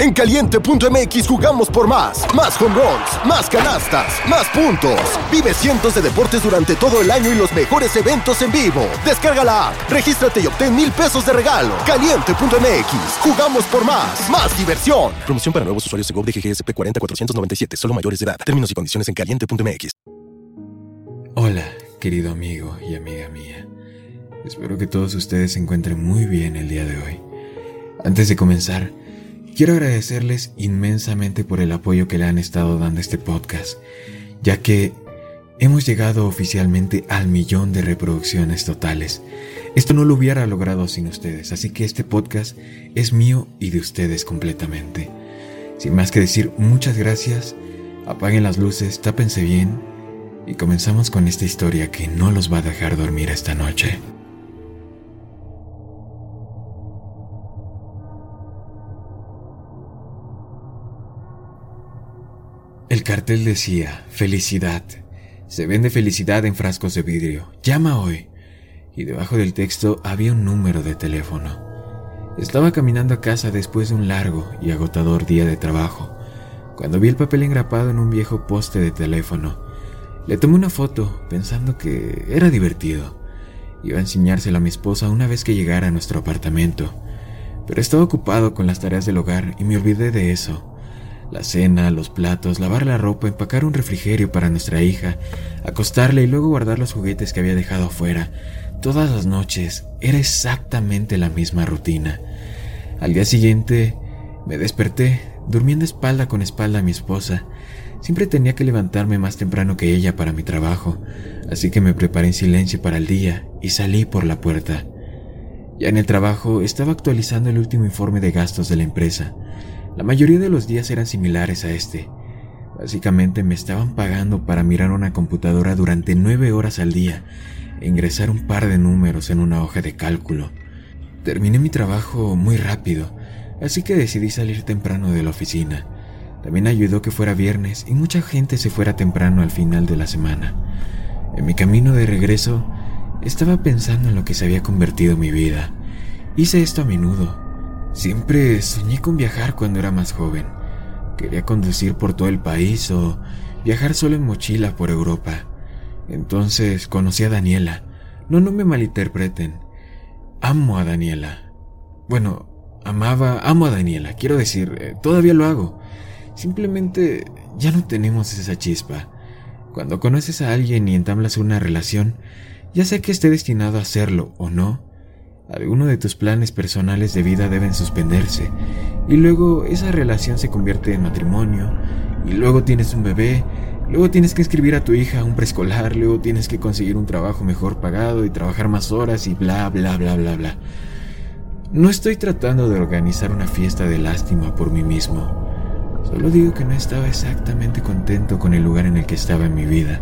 En caliente.mx jugamos por más. Más home runs, más canastas, más puntos. Vive cientos de deportes durante todo el año y los mejores eventos en vivo. Descarga la app, regístrate y obtén mil pesos de regalo. Caliente.mx, jugamos por más. Más diversión. Promoción para nuevos usuarios de GOV de GGSP 40497, solo mayores de edad. Términos y condiciones en caliente.mx. Hola, querido amigo y amiga mía. Espero que todos ustedes se encuentren muy bien el día de hoy. Antes de comenzar, quiero agradecerles inmensamente por el apoyo que le han estado dando a este podcast, ya que hemos llegado oficialmente al millón de reproducciones totales. Esto no lo hubiera logrado sin ustedes, así que este podcast es mío y de ustedes completamente. Sin más que decir, muchas gracias, apaguen las luces, tápense bien y comenzamos con esta historia que no los va a dejar dormir esta noche. El cartel decía, felicidad. Se vende felicidad en frascos de vidrio. Llama hoy. Y debajo del texto había un número de teléfono. Estaba caminando a casa después de un largo y agotador día de trabajo, cuando vi el papel engrapado en un viejo poste de teléfono. Le tomé una foto pensando que era divertido. Iba a enseñárselo a mi esposa una vez que llegara a nuestro apartamento, pero estaba ocupado con las tareas del hogar y me olvidé de eso. La cena, los platos, lavar la ropa, empacar un refrigerio para nuestra hija, acostarle y luego guardar los juguetes que había dejado afuera. Todas las noches era exactamente la misma rutina. Al día siguiente me desperté, durmiendo espalda con espalda a mi esposa. Siempre tenía que levantarme más temprano que ella para mi trabajo, así que me preparé en silencio para el día y salí por la puerta. Ya en el trabajo estaba actualizando el último informe de gastos de la empresa. La mayoría de los días eran similares a este. Básicamente me estaban pagando para mirar una computadora durante nueve horas al día e ingresar un par de números en una hoja de cálculo. Terminé mi trabajo muy rápido, así que decidí salir temprano de la oficina. También ayudó que fuera viernes y mucha gente se fuera temprano al final de la semana. En mi camino de regreso, estaba pensando en lo que se había convertido mi vida. Hice esto a menudo, Siempre soñé con viajar cuando era más joven. Quería conducir por todo el país o viajar solo en mochila por Europa. Entonces conocí a Daniela. No, no me malinterpreten. Amo a Daniela. Bueno, amaba, amo a Daniela. Quiero decir, eh, todavía lo hago. Simplemente ya no tenemos esa chispa. Cuando conoces a alguien y entablas una relación, ya sea que esté destinado a hacerlo o no, algunos de tus planes personales de vida deben suspenderse y luego esa relación se convierte en matrimonio y luego tienes un bebé, luego tienes que inscribir a tu hija a un preescolar, luego tienes que conseguir un trabajo mejor pagado y trabajar más horas y bla bla bla bla bla. No estoy tratando de organizar una fiesta de lástima por mí mismo. Solo digo que no estaba exactamente contento con el lugar en el que estaba en mi vida.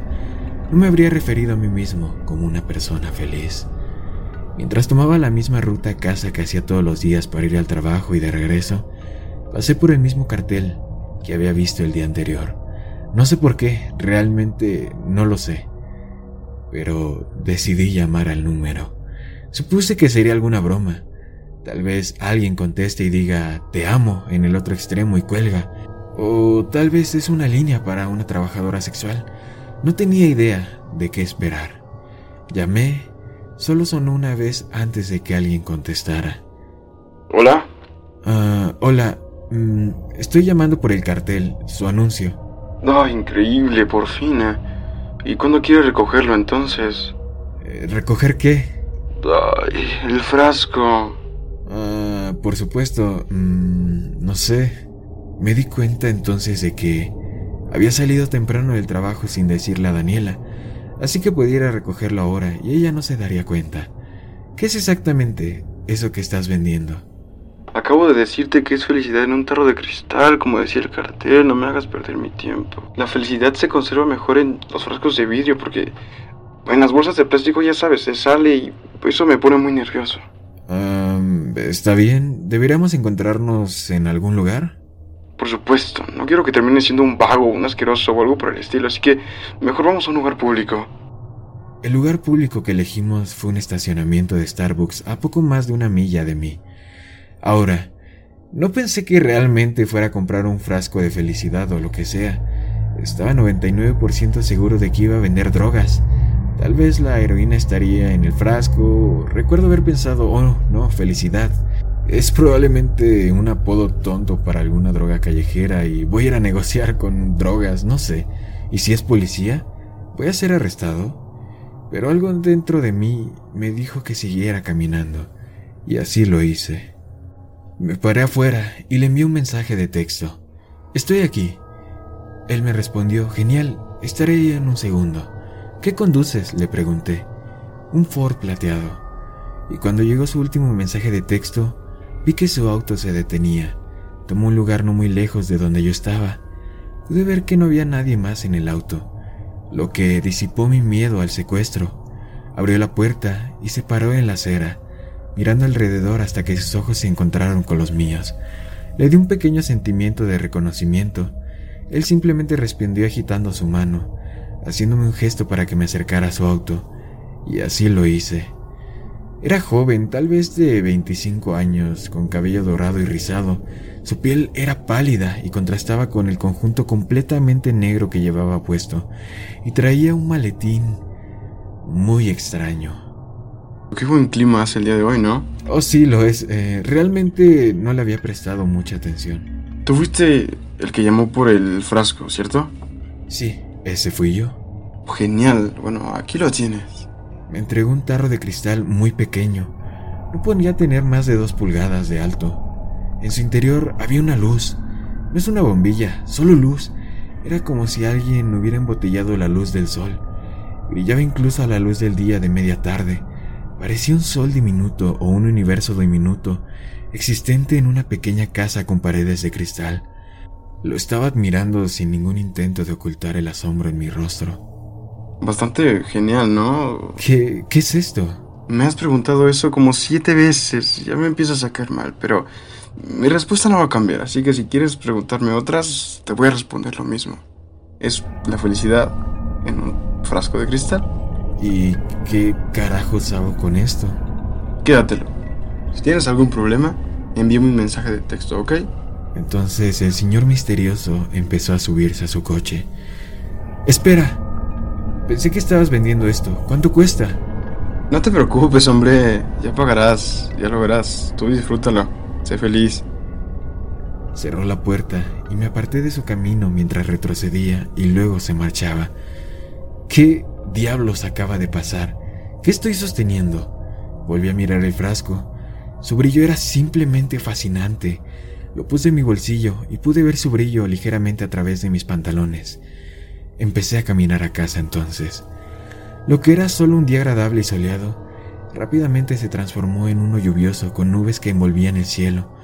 No me habría referido a mí mismo como una persona feliz. Mientras tomaba la misma ruta a casa que hacía todos los días para ir al trabajo y de regreso, pasé por el mismo cartel que había visto el día anterior. No sé por qué, realmente no lo sé. Pero decidí llamar al número. Supuse que sería alguna broma. Tal vez alguien conteste y diga te amo en el otro extremo y cuelga. O tal vez es una línea para una trabajadora sexual. No tenía idea de qué esperar. Llamé Solo sonó una vez antes de que alguien contestara. ¿Hola? Ah, hola. Mm, estoy llamando por el cartel, su anuncio. Ah, increíble, por fin. Eh. ¿Y cuándo quiere recogerlo entonces? Eh, ¿Recoger qué? Ay, el frasco. Ah, por supuesto. Mm, no sé. Me di cuenta entonces de que había salido temprano del trabajo sin decirle a Daniela así que pudiera recogerlo ahora y ella no se daría cuenta. ¿Qué es exactamente eso que estás vendiendo? Acabo de decirte que es felicidad en un tarro de cristal, como decía el cartel, no me hagas perder mi tiempo. La felicidad se conserva mejor en los frascos de vidrio porque en las bolsas de plástico ya sabes, se sale y eso me pone muy nervioso. está bien, ¿deberíamos encontrarnos en algún lugar? Por supuesto, no quiero que termine siendo un vago, un asqueroso o algo por el estilo, así que mejor vamos a un lugar público. El lugar público que elegimos fue un estacionamiento de Starbucks a poco más de una milla de mí. Ahora, No pensé que realmente fuera a comprar un frasco de felicidad o lo que sea. Estaba 99% seguro de que iba a vender drogas. Tal vez la heroína estaría en el frasco. Recuerdo haber pensado, oh, no, felicidad. Es probablemente un apodo tonto para alguna droga callejera y voy a ir a negociar con drogas, no sé. ¿Y si es policía? ¿Voy a ser arrestado? Pero algo dentro de mí me dijo que siguiera caminando, y así lo hice. Me paré afuera y le envié un mensaje de texto. Estoy aquí. Él me respondió, genial, estaré en un segundo. ¿Qué conduces? le pregunté. Un Ford plateado. Y cuando llegó su último mensaje de texto, Vi que su auto se detenía. Tomó un lugar no muy lejos de donde yo estaba. Pude ver que no había nadie más en el auto, lo que disipó mi miedo al secuestro. Abrió la puerta y se paró en la acera, mirando alrededor hasta que sus ojos se encontraron con los míos. Le di un pequeño sentimiento de reconocimiento. Él simplemente respondió agitando su mano, haciéndome un gesto para que me acercara a su auto, y así lo hice. Era joven, tal vez de 25 años, con cabello dorado y rizado. Su piel era pálida y contrastaba con el conjunto completamente negro que llevaba puesto, y traía un maletín muy extraño. Qué buen clima hace el día de hoy, ¿no? Oh, sí, lo es. Eh, realmente no le había prestado mucha atención. Tú fuiste el que llamó por el frasco, ¿cierto? Sí, ese fui yo. Genial. Bueno, aquí lo tienes. Me entregó un tarro de cristal muy pequeño. No podía tener más de dos pulgadas de alto. En su interior había una luz. No es una bombilla, solo luz. Era como si alguien hubiera embotellado la luz del sol. Brillaba incluso a la luz del día de media tarde. Parecía un sol diminuto o un universo diminuto, existente en una pequeña casa con paredes de cristal. Lo estaba admirando sin ningún intento de ocultar el asombro en mi rostro. Bastante genial, ¿no? ¿Qué, ¿Qué es esto? Me has preguntado eso como siete veces. Ya me empiezo a sacar mal, pero mi respuesta no va a cambiar. Así que si quieres preguntarme otras, te voy a responder lo mismo. Es la felicidad en un frasco de cristal. ¿Y qué carajos hago con esto? Quédatelo. Si tienes algún problema, envíame un mensaje de texto, ¿ok? Entonces el señor misterioso empezó a subirse a su coche. Espera, Pensé que estabas vendiendo esto. ¿Cuánto cuesta? No te preocupes, hombre. Ya pagarás. Ya lo verás. Tú disfrútalo. Sé feliz. Cerró la puerta y me aparté de su camino mientras retrocedía y luego se marchaba. ¿Qué diablos acaba de pasar? ¿Qué estoy sosteniendo? Volví a mirar el frasco. Su brillo era simplemente fascinante. Lo puse en mi bolsillo y pude ver su brillo ligeramente a través de mis pantalones. Empecé a caminar a casa entonces. Lo que era solo un día agradable y soleado, rápidamente se transformó en uno lluvioso con nubes que envolvían el cielo.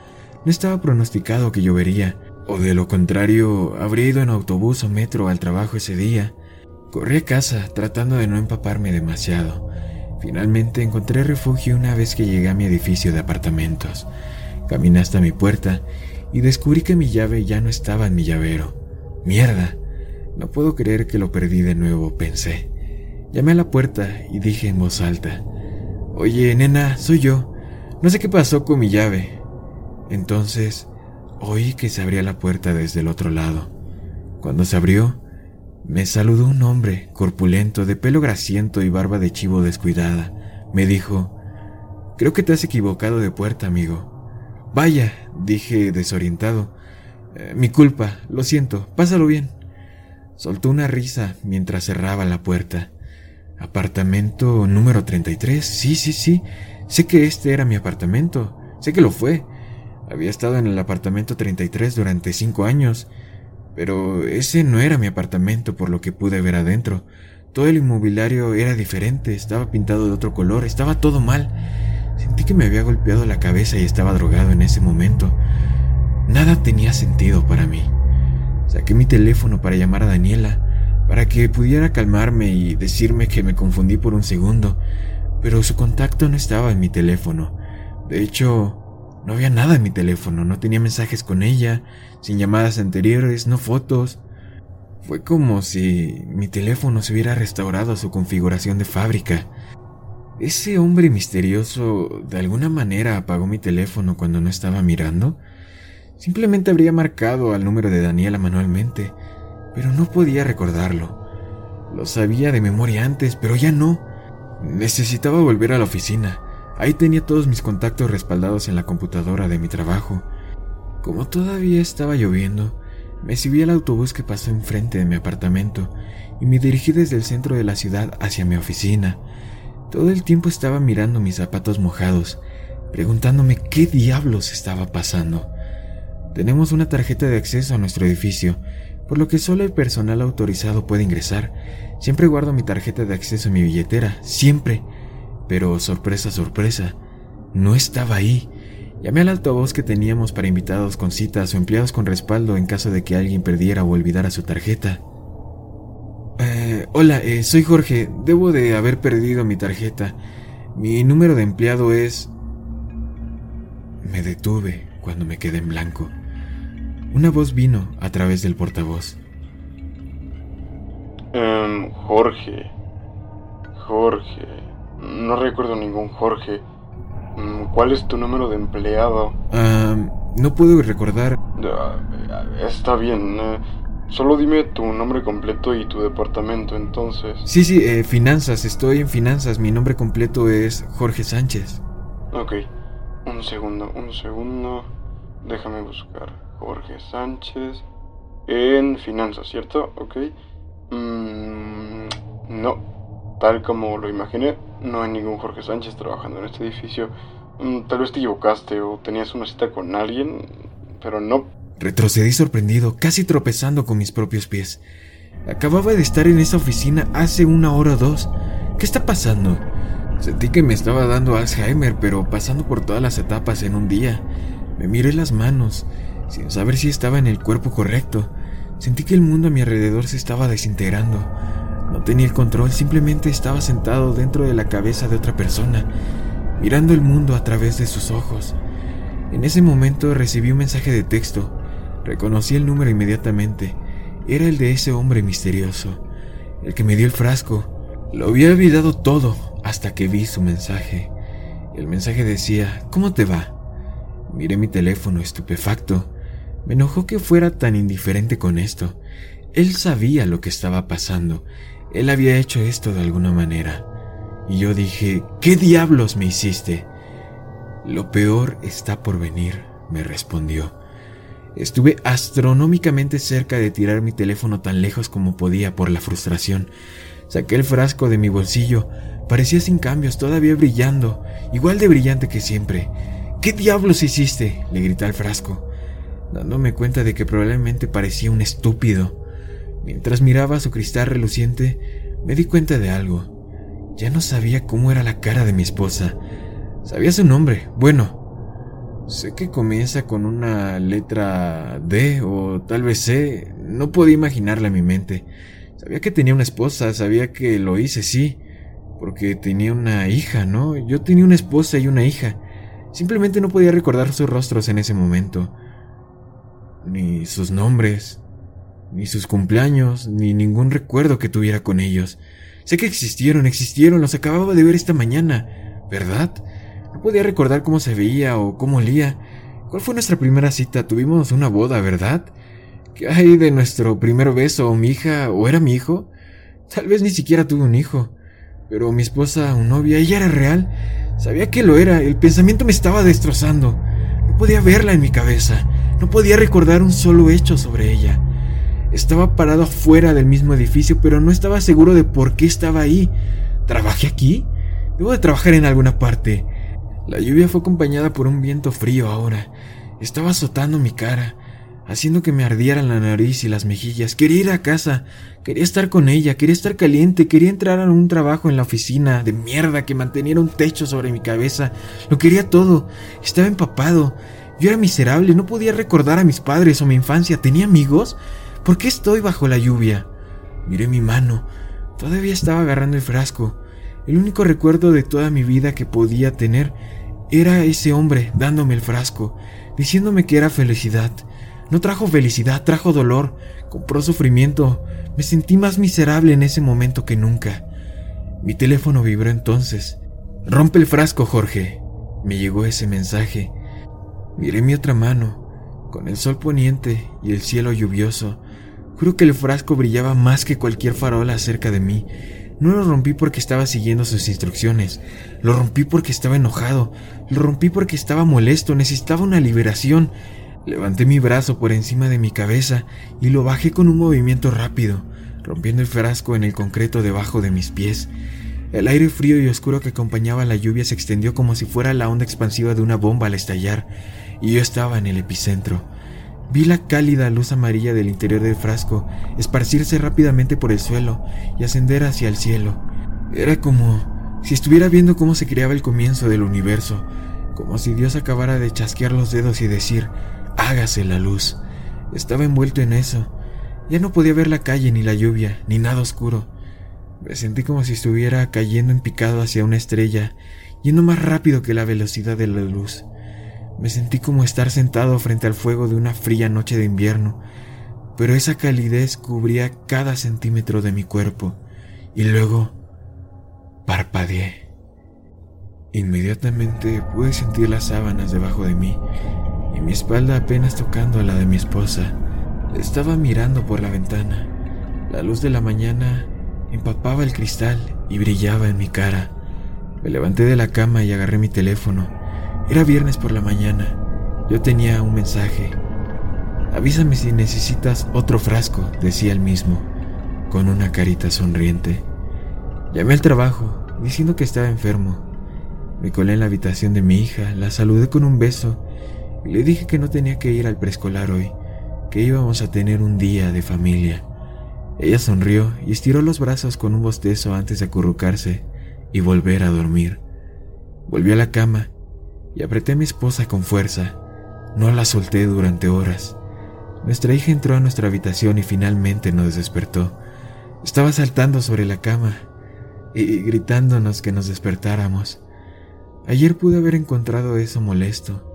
No estaba pronosticado que llovería, o de lo contrario, habría ido en autobús o metro al trabajo ese día. Corrí a casa tratando de no empaparme demasiado. Finalmente encontré refugio una vez que llegué a mi edificio de apartamentos. Caminé hasta mi puerta y descubrí que mi llave ya no estaba en mi llavero. ¡Mierda! No puedo creer que lo perdí de nuevo, pensé. Llamé a la puerta y dije en voz alta, Oye, nena, soy yo. No sé qué pasó con mi llave. Entonces, oí que se abría la puerta desde el otro lado. Cuando se abrió, me saludó un hombre corpulento, de pelo grasiento y barba de chivo descuidada. Me dijo, Creo que te has equivocado de puerta, amigo. Vaya, dije desorientado. Eh, mi culpa, lo siento, pásalo bien. Soltó una risa mientras cerraba la puerta. Apartamento número 33. Sí, sí, sí. Sé que este era mi apartamento. Sé que lo fue. Había estado en el apartamento 33 durante cinco años. Pero ese no era mi apartamento por lo que pude ver adentro. Todo el inmobiliario era diferente, estaba pintado de otro color, estaba todo mal. Sentí que me había golpeado la cabeza y estaba drogado en ese momento. Nada tenía sentido para mí. Saqué mi teléfono para llamar a Daniela, para que pudiera calmarme y decirme que me confundí por un segundo, pero su contacto no estaba en mi teléfono. De hecho, no había nada en mi teléfono, no tenía mensajes con ella, sin llamadas anteriores, no fotos. Fue como si mi teléfono se hubiera restaurado a su configuración de fábrica. Ese hombre misterioso de alguna manera apagó mi teléfono cuando no estaba mirando. Simplemente habría marcado al número de Daniela manualmente, pero no podía recordarlo. Lo sabía de memoria antes, pero ya no. Necesitaba volver a la oficina. Ahí tenía todos mis contactos respaldados en la computadora de mi trabajo. Como todavía estaba lloviendo, me subí al autobús que pasó enfrente de mi apartamento y me dirigí desde el centro de la ciudad hacia mi oficina. Todo el tiempo estaba mirando mis zapatos mojados, preguntándome qué diablos estaba pasando. Tenemos una tarjeta de acceso a nuestro edificio, por lo que solo el personal autorizado puede ingresar. Siempre guardo mi tarjeta de acceso en mi billetera, siempre. Pero sorpresa, sorpresa, no estaba ahí. Llamé al altavoz que teníamos para invitados con citas o empleados con respaldo en caso de que alguien perdiera o olvidara su tarjeta. Eh, hola, eh, soy Jorge. Debo de haber perdido mi tarjeta. Mi número de empleado es... Me detuve cuando me quedé en blanco. Una voz vino a través del portavoz. Um, Jorge. Jorge. No recuerdo ningún Jorge. Mm, ¿Cuál es tu número de empleado? no puedo recordar. está bien. Eh, solo dime tu nombre completo y tu departamento, entonces. Sí, sí, eh, finanzas. Estoy en finanzas. Mi nombre completo es Jorge Sánchez. Ok. Un segundo, un segundo. Déjame buscar. Jorge Sánchez en finanzas, ¿cierto? Ok. Mm, no, tal como lo imaginé, no hay ningún Jorge Sánchez trabajando en este edificio. Mm, tal vez te equivocaste o tenías una cita con alguien, pero no. Retrocedí sorprendido, casi tropezando con mis propios pies. Acababa de estar en esa oficina hace una hora o dos. ¿Qué está pasando? Sentí que me estaba dando Alzheimer, pero pasando por todas las etapas en un día. Me miré las manos, sin saber si estaba en el cuerpo correcto. Sentí que el mundo a mi alrededor se estaba desintegrando. No tenía el control, simplemente estaba sentado dentro de la cabeza de otra persona, mirando el mundo a través de sus ojos. En ese momento recibí un mensaje de texto. Reconocí el número inmediatamente. Era el de ese hombre misterioso, el que me dio el frasco. Lo había olvidado todo hasta que vi su mensaje. El mensaje decía, ¿cómo te va? Miré mi teléfono estupefacto. Me enojó que fuera tan indiferente con esto. Él sabía lo que estaba pasando. Él había hecho esto de alguna manera. Y yo dije, ¿qué diablos me hiciste? Lo peor está por venir, me respondió. Estuve astronómicamente cerca de tirar mi teléfono tan lejos como podía por la frustración. Saqué el frasco de mi bolsillo. Parecía sin cambios, todavía brillando, igual de brillante que siempre. ¿Qué diablos hiciste? le grité al frasco dándome cuenta de que probablemente parecía un estúpido. Mientras miraba su cristal reluciente, me di cuenta de algo. Ya no sabía cómo era la cara de mi esposa. Sabía su nombre. Bueno, sé que comienza con una letra D o tal vez C. No podía imaginarla en mi mente. Sabía que tenía una esposa, sabía que lo hice, sí. Porque tenía una hija, ¿no? Yo tenía una esposa y una hija. Simplemente no podía recordar sus rostros en ese momento ni sus nombres, ni sus cumpleaños, ni ningún recuerdo que tuviera con ellos. Sé que existieron, existieron, los acababa de ver esta mañana, ¿verdad? No podía recordar cómo se veía o cómo olía. ¿Cuál fue nuestra primera cita? Tuvimos una boda, ¿verdad? ¿Qué hay de nuestro primer beso? ¿O mi hija? ¿O era mi hijo? Tal vez ni siquiera tuve un hijo. Pero mi esposa o novia, ella era real. Sabía que lo era. El pensamiento me estaba destrozando. No podía verla en mi cabeza. No podía recordar un solo hecho sobre ella. Estaba parado afuera del mismo edificio, pero no estaba seguro de por qué estaba ahí. ¿Trabajé aquí? Debo de trabajar en alguna parte. La lluvia fue acompañada por un viento frío ahora. Estaba azotando mi cara, haciendo que me ardieran la nariz y las mejillas. Quería ir a casa, quería estar con ella, quería estar caliente, quería entrar a un trabajo en la oficina de mierda que manteniera un techo sobre mi cabeza. Lo quería todo. Estaba empapado. Yo era miserable, no podía recordar a mis padres o mi infancia. ¿Tenía amigos? ¿Por qué estoy bajo la lluvia? Miré mi mano. Todavía estaba agarrando el frasco. El único recuerdo de toda mi vida que podía tener era ese hombre dándome el frasco, diciéndome que era felicidad. No trajo felicidad, trajo dolor, compró sufrimiento. Me sentí más miserable en ese momento que nunca. Mi teléfono vibró entonces. Rompe el frasco, Jorge. Me llegó ese mensaje. Miré mi otra mano. Con el sol poniente y el cielo lluvioso, juro que el frasco brillaba más que cualquier farola cerca de mí. No lo rompí porque estaba siguiendo sus instrucciones, lo rompí porque estaba enojado, lo rompí porque estaba molesto, necesitaba una liberación. Levanté mi brazo por encima de mi cabeza y lo bajé con un movimiento rápido, rompiendo el frasco en el concreto debajo de mis pies. El aire frío y oscuro que acompañaba la lluvia se extendió como si fuera la onda expansiva de una bomba al estallar, y yo estaba en el epicentro. Vi la cálida luz amarilla del interior del frasco esparcirse rápidamente por el suelo y ascender hacia el cielo. Era como si estuviera viendo cómo se creaba el comienzo del universo, como si Dios acabara de chasquear los dedos y decir, hágase la luz. Estaba envuelto en eso. Ya no podía ver la calle ni la lluvia, ni nada oscuro. Me sentí como si estuviera cayendo en picado hacia una estrella, yendo más rápido que la velocidad de la luz. Me sentí como estar sentado frente al fuego de una fría noche de invierno, pero esa calidez cubría cada centímetro de mi cuerpo, y luego parpadeé. Inmediatamente pude sentir las sábanas debajo de mí y mi espalda apenas tocando a la de mi esposa. Estaba mirando por la ventana. La luz de la mañana empapaba el cristal y brillaba en mi cara. Me levanté de la cama y agarré mi teléfono. Era viernes por la mañana. Yo tenía un mensaje. Avísame si necesitas otro frasco, decía el mismo, con una carita sonriente. Llamé al trabajo, diciendo que estaba enfermo. Me colé en la habitación de mi hija, la saludé con un beso le dije que no tenía que ir al preescolar hoy, que íbamos a tener un día de familia. Ella sonrió y estiró los brazos con un bostezo antes de acurrucarse y volver a dormir. Volví a la cama y apreté a mi esposa con fuerza. No la solté durante horas. Nuestra hija entró a nuestra habitación y finalmente nos despertó. Estaba saltando sobre la cama y gritándonos que nos despertáramos. Ayer pude haber encontrado eso molesto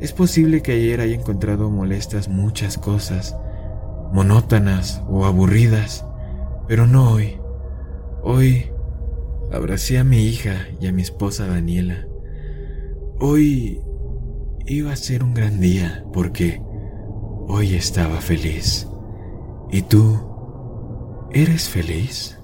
es posible que ayer haya encontrado molestas muchas cosas, monótonas o aburridas, pero no hoy. Hoy abracé a mi hija y a mi esposa Daniela. Hoy iba a ser un gran día porque hoy estaba feliz. ¿Y tú? ¿Eres feliz?